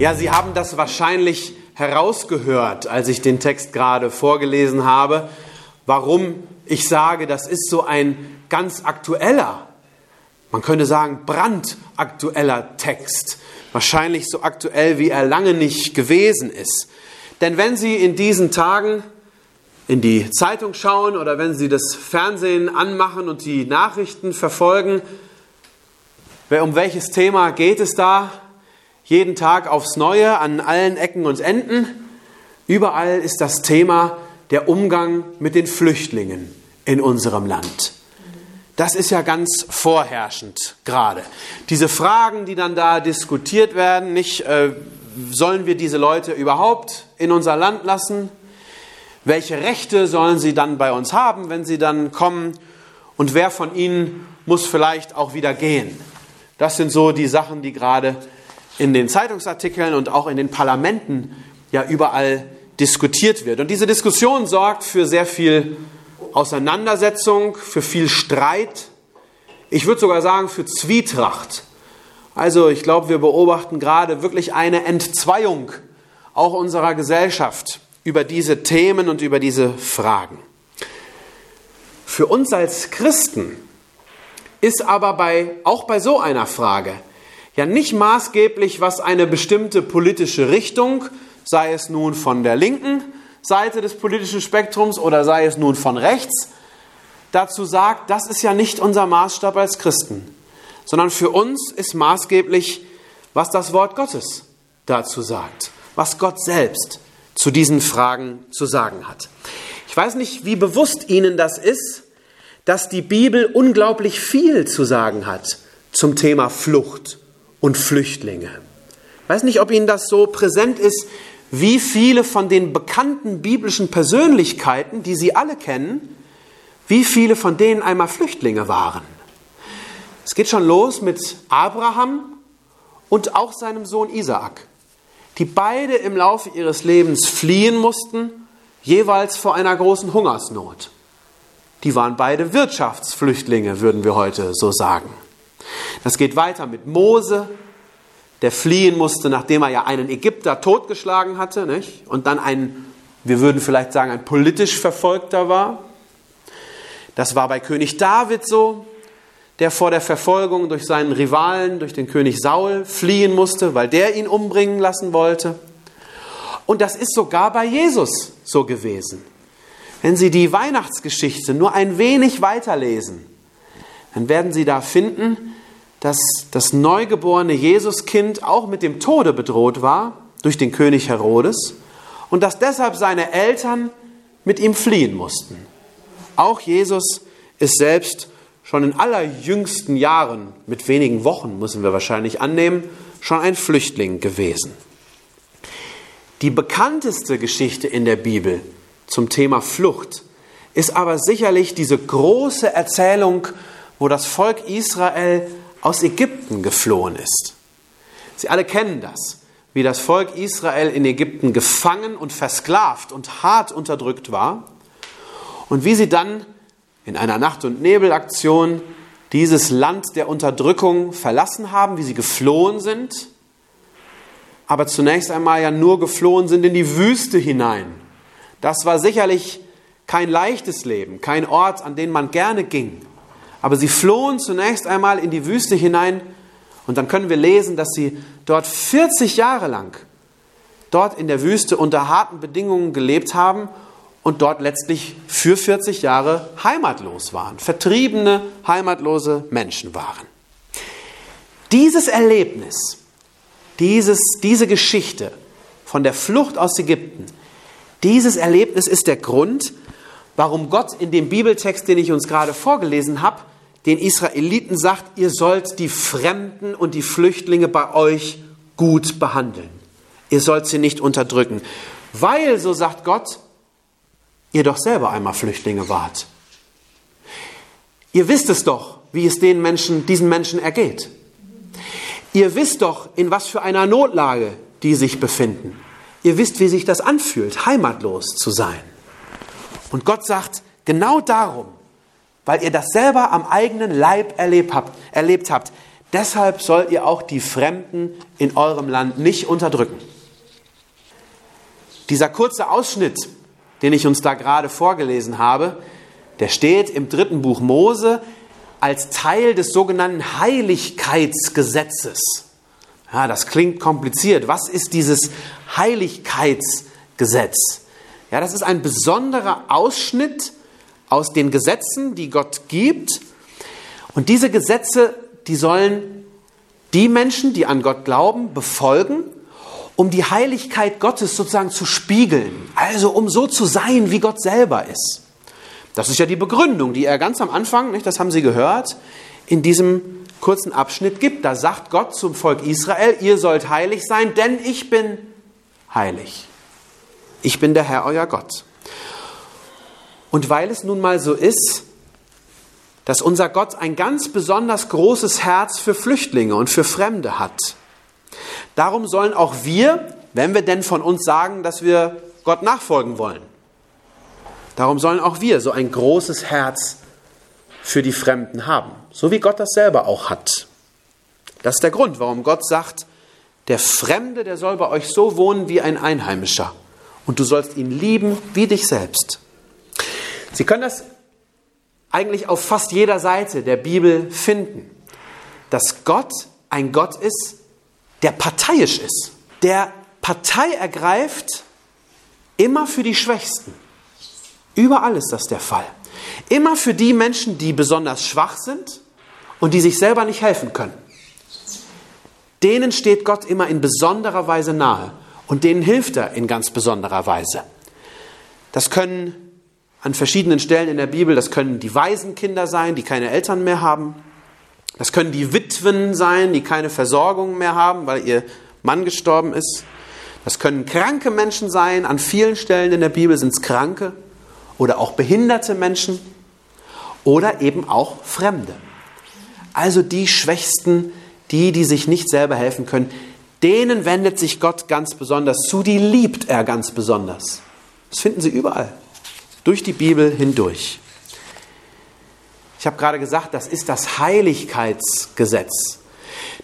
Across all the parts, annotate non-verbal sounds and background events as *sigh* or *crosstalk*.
Ja, Sie haben das wahrscheinlich herausgehört, als ich den Text gerade vorgelesen habe, warum ich sage, das ist so ein ganz aktueller, man könnte sagen brandaktueller Text. Wahrscheinlich so aktuell, wie er lange nicht gewesen ist. Denn wenn Sie in diesen Tagen in die Zeitung schauen oder wenn Sie das Fernsehen anmachen und die Nachrichten verfolgen, um welches Thema geht es da? Jeden Tag aufs Neue an allen Ecken und Enden. Überall ist das Thema der Umgang mit den Flüchtlingen in unserem Land. Das ist ja ganz vorherrschend gerade. Diese Fragen, die dann da diskutiert werden, nicht äh, sollen wir diese Leute überhaupt in unser Land lassen? Welche Rechte sollen sie dann bei uns haben, wenn sie dann kommen? Und wer von ihnen muss vielleicht auch wieder gehen? Das sind so die Sachen, die gerade in den Zeitungsartikeln und auch in den Parlamenten ja überall diskutiert wird. Und diese Diskussion sorgt für sehr viel Auseinandersetzung, für viel Streit, ich würde sogar sagen für Zwietracht. Also ich glaube, wir beobachten gerade wirklich eine Entzweiung auch unserer Gesellschaft über diese Themen und über diese Fragen. Für uns als Christen ist aber bei, auch bei so einer Frage ja nicht maßgeblich, was eine bestimmte politische Richtung, sei es nun von der linken Seite des politischen Spektrums oder sei es nun von rechts, dazu sagt, das ist ja nicht unser Maßstab als Christen, sondern für uns ist maßgeblich, was das Wort Gottes dazu sagt, was Gott selbst zu diesen Fragen zu sagen hat. Ich weiß nicht, wie bewusst Ihnen das ist, dass die Bibel unglaublich viel zu sagen hat zum Thema Flucht und Flüchtlinge. Ich weiß nicht, ob Ihnen das so präsent ist, wie viele von den bekannten biblischen Persönlichkeiten, die Sie alle kennen, wie viele von denen einmal Flüchtlinge waren. Es geht schon los mit Abraham und auch seinem Sohn Isaak, die beide im Laufe ihres Lebens fliehen mussten, jeweils vor einer großen Hungersnot. Die waren beide Wirtschaftsflüchtlinge, würden wir heute so sagen. Das geht weiter mit Mose, der fliehen musste, nachdem er ja einen Ägypter totgeschlagen hatte nicht? und dann ein, wir würden vielleicht sagen, ein politisch Verfolgter war. Das war bei König David so, der vor der Verfolgung durch seinen Rivalen, durch den König Saul, fliehen musste, weil der ihn umbringen lassen wollte. Und das ist sogar bei Jesus so gewesen. Wenn Sie die Weihnachtsgeschichte nur ein wenig weiterlesen, dann werden Sie da finden, dass das neugeborene Jesuskind auch mit dem Tode bedroht war durch den König Herodes und dass deshalb seine Eltern mit ihm fliehen mussten. Auch Jesus ist selbst schon in allerjüngsten Jahren, mit wenigen Wochen müssen wir wahrscheinlich annehmen, schon ein Flüchtling gewesen. Die bekannteste Geschichte in der Bibel zum Thema Flucht ist aber sicherlich diese große Erzählung, wo das Volk Israel aus Ägypten geflohen ist. Sie alle kennen das, wie das Volk Israel in Ägypten gefangen und versklavt und hart unterdrückt war und wie sie dann in einer Nacht- und Nebelaktion dieses Land der Unterdrückung verlassen haben, wie sie geflohen sind, aber zunächst einmal ja nur geflohen sind in die Wüste hinein. Das war sicherlich kein leichtes Leben, kein Ort, an den man gerne ging. Aber sie flohen zunächst einmal in die Wüste hinein und dann können wir lesen, dass sie dort 40 Jahre lang dort in der Wüste unter harten Bedingungen gelebt haben und dort letztlich für 40 Jahre heimatlos waren, vertriebene, heimatlose Menschen waren. Dieses Erlebnis, dieses, diese Geschichte von der Flucht aus Ägypten, dieses Erlebnis ist der Grund, warum Gott in dem Bibeltext, den ich uns gerade vorgelesen habe, den Israeliten sagt, ihr sollt die Fremden und die Flüchtlinge bei euch gut behandeln. ihr sollt sie nicht unterdrücken, weil, so sagt Gott, ihr doch selber einmal Flüchtlinge wart. Ihr wisst es doch, wie es den Menschen, diesen Menschen ergeht. Ihr wisst doch, in was für einer Notlage die sich befinden. Ihr wisst, wie sich das anfühlt, heimatlos zu sein. Und Gott sagt, genau darum, weil ihr das selber am eigenen Leib erlebt habt, erlebt habt, deshalb sollt ihr auch die Fremden in eurem Land nicht unterdrücken. Dieser kurze Ausschnitt, den ich uns da gerade vorgelesen habe, der steht im dritten Buch Mose als Teil des sogenannten Heiligkeitsgesetzes. Ja, das klingt kompliziert. Was ist dieses Heiligkeitsgesetz? Ja, das ist ein besonderer Ausschnitt aus den Gesetzen, die Gott gibt. Und diese Gesetze, die sollen die Menschen, die an Gott glauben, befolgen um die Heiligkeit Gottes sozusagen zu spiegeln, also um so zu sein, wie Gott selber ist. Das ist ja die Begründung, die er ganz am Anfang, nicht, das haben Sie gehört, in diesem kurzen Abschnitt gibt. Da sagt Gott zum Volk Israel, ihr sollt heilig sein, denn ich bin heilig. Ich bin der Herr, euer Gott. Und weil es nun mal so ist, dass unser Gott ein ganz besonders großes Herz für Flüchtlinge und für Fremde hat, Darum sollen auch wir, wenn wir denn von uns sagen, dass wir Gott nachfolgen wollen, darum sollen auch wir so ein großes Herz für die Fremden haben, so wie Gott das selber auch hat. Das ist der Grund, warum Gott sagt, der Fremde, der soll bei euch so wohnen wie ein Einheimischer und du sollst ihn lieben wie dich selbst. Sie können das eigentlich auf fast jeder Seite der Bibel finden, dass Gott ein Gott ist, der parteiisch ist, der Partei ergreift immer für die Schwächsten. Überall ist das der Fall. Immer für die Menschen, die besonders schwach sind und die sich selber nicht helfen können. Denen steht Gott immer in besonderer Weise nahe und denen hilft er in ganz besonderer Weise. Das können an verschiedenen Stellen in der Bibel, das können die Waisenkinder sein, die keine Eltern mehr haben. Das können die Witwen sein, die keine Versorgung mehr haben, weil ihr Mann gestorben ist. Das können kranke Menschen sein. An vielen Stellen in der Bibel sind es Kranke oder auch behinderte Menschen oder eben auch Fremde. Also die Schwächsten, die, die sich nicht selber helfen können, denen wendet sich Gott ganz besonders zu, die liebt er ganz besonders. Das finden Sie überall, durch die Bibel hindurch. Ich habe gerade gesagt, das ist das Heiligkeitsgesetz.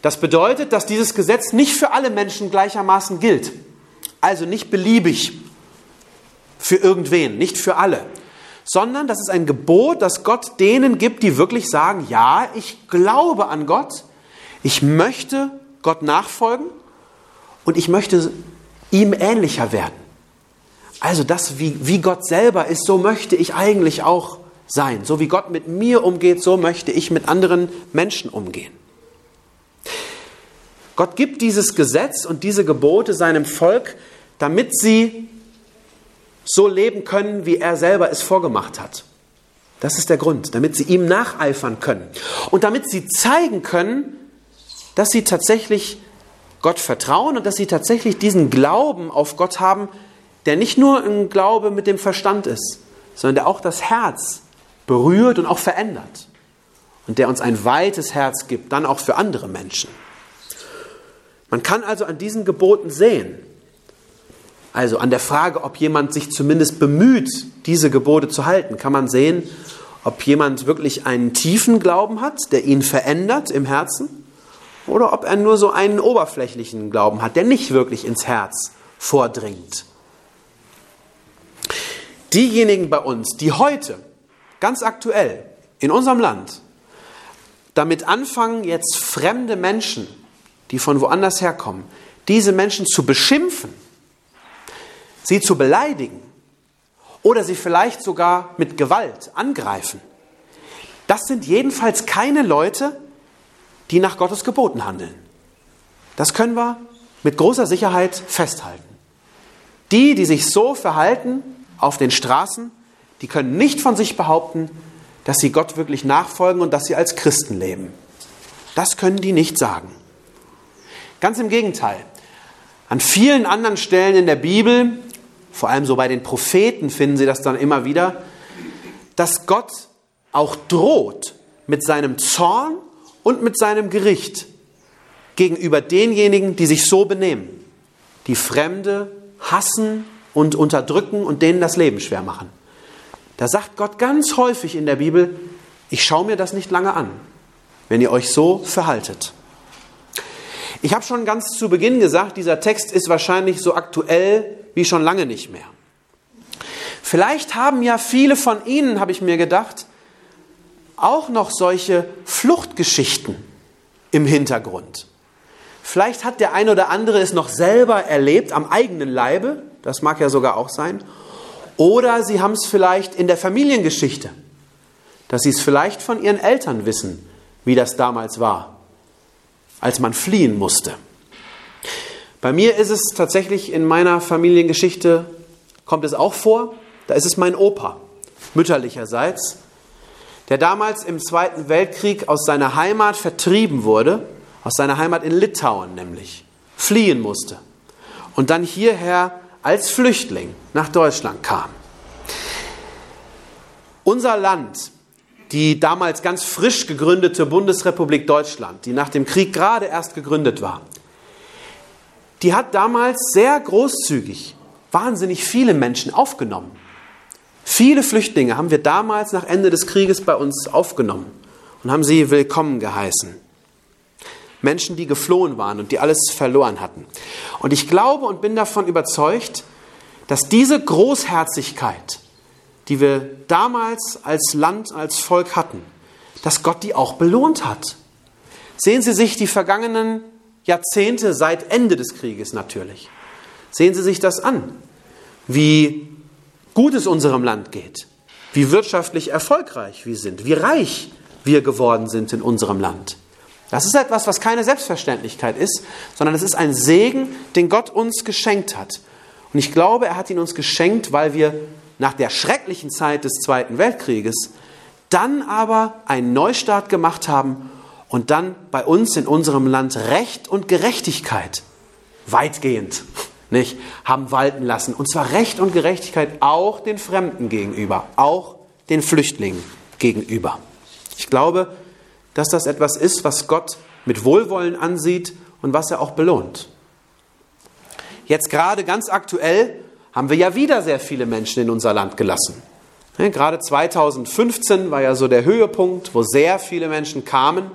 Das bedeutet, dass dieses Gesetz nicht für alle Menschen gleichermaßen gilt. Also nicht beliebig für irgendwen, nicht für alle, sondern das ist ein Gebot, das Gott denen gibt, die wirklich sagen, ja, ich glaube an Gott, ich möchte Gott nachfolgen und ich möchte ihm ähnlicher werden. Also das, wie, wie Gott selber ist, so möchte ich eigentlich auch sein. So wie Gott mit mir umgeht, so möchte ich mit anderen Menschen umgehen. Gott gibt dieses Gesetz und diese Gebote seinem Volk, damit sie so leben können, wie er selber es vorgemacht hat. Das ist der Grund, damit sie ihm nacheifern können und damit sie zeigen können, dass sie tatsächlich Gott vertrauen und dass sie tatsächlich diesen Glauben auf Gott haben, der nicht nur ein Glaube mit dem Verstand ist, sondern der auch das Herz berührt und auch verändert. Und der uns ein weites Herz gibt, dann auch für andere Menschen. Man kann also an diesen Geboten sehen, also an der Frage, ob jemand sich zumindest bemüht, diese Gebote zu halten, kann man sehen, ob jemand wirklich einen tiefen Glauben hat, der ihn verändert im Herzen, oder ob er nur so einen oberflächlichen Glauben hat, der nicht wirklich ins Herz vordringt. Diejenigen bei uns, die heute ganz aktuell in unserem Land damit anfangen, jetzt fremde Menschen, die von woanders herkommen, diese Menschen zu beschimpfen, sie zu beleidigen oder sie vielleicht sogar mit Gewalt angreifen. Das sind jedenfalls keine Leute, die nach Gottes Geboten handeln. Das können wir mit großer Sicherheit festhalten. Die, die sich so verhalten auf den Straßen, die können nicht von sich behaupten, dass sie Gott wirklich nachfolgen und dass sie als Christen leben. Das können die nicht sagen. Ganz im Gegenteil. An vielen anderen Stellen in der Bibel, vor allem so bei den Propheten finden Sie das dann immer wieder, dass Gott auch droht mit seinem Zorn und mit seinem Gericht gegenüber denjenigen, die sich so benehmen, die Fremde hassen und unterdrücken und denen das Leben schwer machen. Da sagt Gott ganz häufig in der Bibel, ich schaue mir das nicht lange an, wenn ihr euch so verhaltet. Ich habe schon ganz zu Beginn gesagt, dieser Text ist wahrscheinlich so aktuell wie schon lange nicht mehr. Vielleicht haben ja viele von Ihnen, habe ich mir gedacht, auch noch solche Fluchtgeschichten im Hintergrund. Vielleicht hat der eine oder andere es noch selber erlebt, am eigenen Leibe, das mag ja sogar auch sein, oder Sie haben es vielleicht in der Familiengeschichte, dass Sie es vielleicht von Ihren Eltern wissen, wie das damals war als man fliehen musste. Bei mir ist es tatsächlich in meiner Familiengeschichte, kommt es auch vor, da ist es mein Opa, mütterlicherseits, der damals im Zweiten Weltkrieg aus seiner Heimat vertrieben wurde, aus seiner Heimat in Litauen nämlich, fliehen musste und dann hierher als Flüchtling nach Deutschland kam. Unser Land die damals ganz frisch gegründete Bundesrepublik Deutschland, die nach dem Krieg gerade erst gegründet war, die hat damals sehr großzügig wahnsinnig viele Menschen aufgenommen. Viele Flüchtlinge haben wir damals nach Ende des Krieges bei uns aufgenommen und haben sie willkommen geheißen. Menschen, die geflohen waren und die alles verloren hatten. Und ich glaube und bin davon überzeugt, dass diese Großherzigkeit, die wir damals als Land, als Volk hatten, dass Gott die auch belohnt hat. Sehen Sie sich die vergangenen Jahrzehnte seit Ende des Krieges natürlich. Sehen Sie sich das an, wie gut es unserem Land geht, wie wirtschaftlich erfolgreich wir sind, wie reich wir geworden sind in unserem Land. Das ist etwas, was keine Selbstverständlichkeit ist, sondern es ist ein Segen, den Gott uns geschenkt hat. Und ich glaube, er hat ihn uns geschenkt, weil wir nach der schrecklichen Zeit des Zweiten Weltkrieges dann aber einen Neustart gemacht haben und dann bei uns in unserem Land Recht und Gerechtigkeit weitgehend *laughs* nicht, haben walten lassen. Und zwar Recht und Gerechtigkeit auch den Fremden gegenüber, auch den Flüchtlingen gegenüber. Ich glaube, dass das etwas ist, was Gott mit Wohlwollen ansieht und was er auch belohnt. Jetzt gerade ganz aktuell haben wir ja wieder sehr viele Menschen in unser Land gelassen. Gerade 2015 war ja so der Höhepunkt, wo sehr viele Menschen kamen.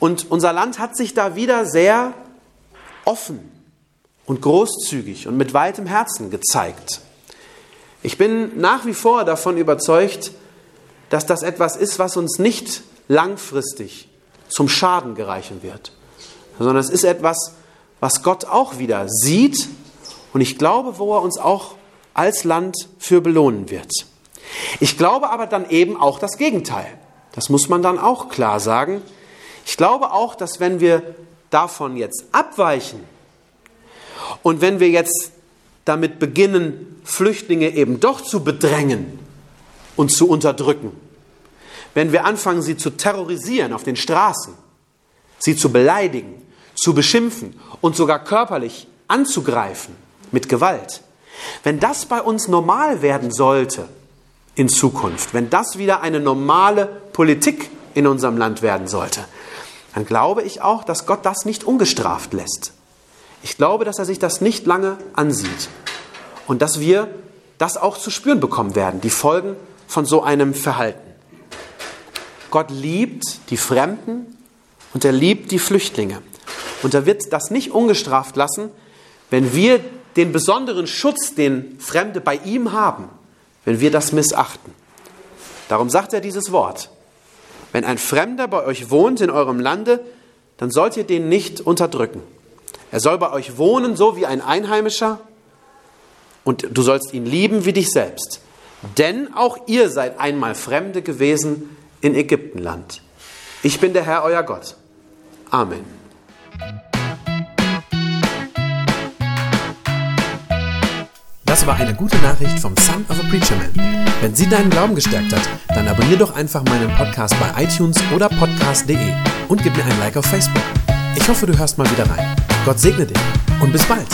Und unser Land hat sich da wieder sehr offen und großzügig und mit weitem Herzen gezeigt. Ich bin nach wie vor davon überzeugt, dass das etwas ist, was uns nicht langfristig zum Schaden gereichen wird, sondern es ist etwas, was Gott auch wieder sieht und ich glaube, wo er uns auch als Land für belohnen wird. Ich glaube aber dann eben auch das Gegenteil. Das muss man dann auch klar sagen. Ich glaube auch, dass wenn wir davon jetzt abweichen und wenn wir jetzt damit beginnen, Flüchtlinge eben doch zu bedrängen und zu unterdrücken, wenn wir anfangen, sie zu terrorisieren auf den Straßen, sie zu beleidigen, zu beschimpfen und sogar körperlich anzugreifen, mit Gewalt. Wenn das bei uns normal werden sollte in Zukunft, wenn das wieder eine normale Politik in unserem Land werden sollte, dann glaube ich auch, dass Gott das nicht ungestraft lässt. Ich glaube, dass er sich das nicht lange ansieht und dass wir das auch zu spüren bekommen werden, die Folgen von so einem Verhalten. Gott liebt die Fremden und er liebt die Flüchtlinge. Und er wird das nicht ungestraft lassen, wenn wir den besonderen Schutz, den Fremde bei ihm haben, wenn wir das missachten. Darum sagt er dieses Wort. Wenn ein Fremder bei euch wohnt in eurem Lande, dann sollt ihr den nicht unterdrücken. Er soll bei euch wohnen, so wie ein Einheimischer, und du sollst ihn lieben wie dich selbst. Denn auch ihr seid einmal Fremde gewesen in Ägyptenland. Ich bin der Herr, euer Gott. Amen. Das war eine gute Nachricht vom Son of a Preacher Man. Wenn sie deinen Glauben gestärkt hat, dann abonnier doch einfach meinen Podcast bei iTunes oder podcast.de und gib mir ein Like auf Facebook. Ich hoffe, du hörst mal wieder rein. Gott segne dich. und bis bald.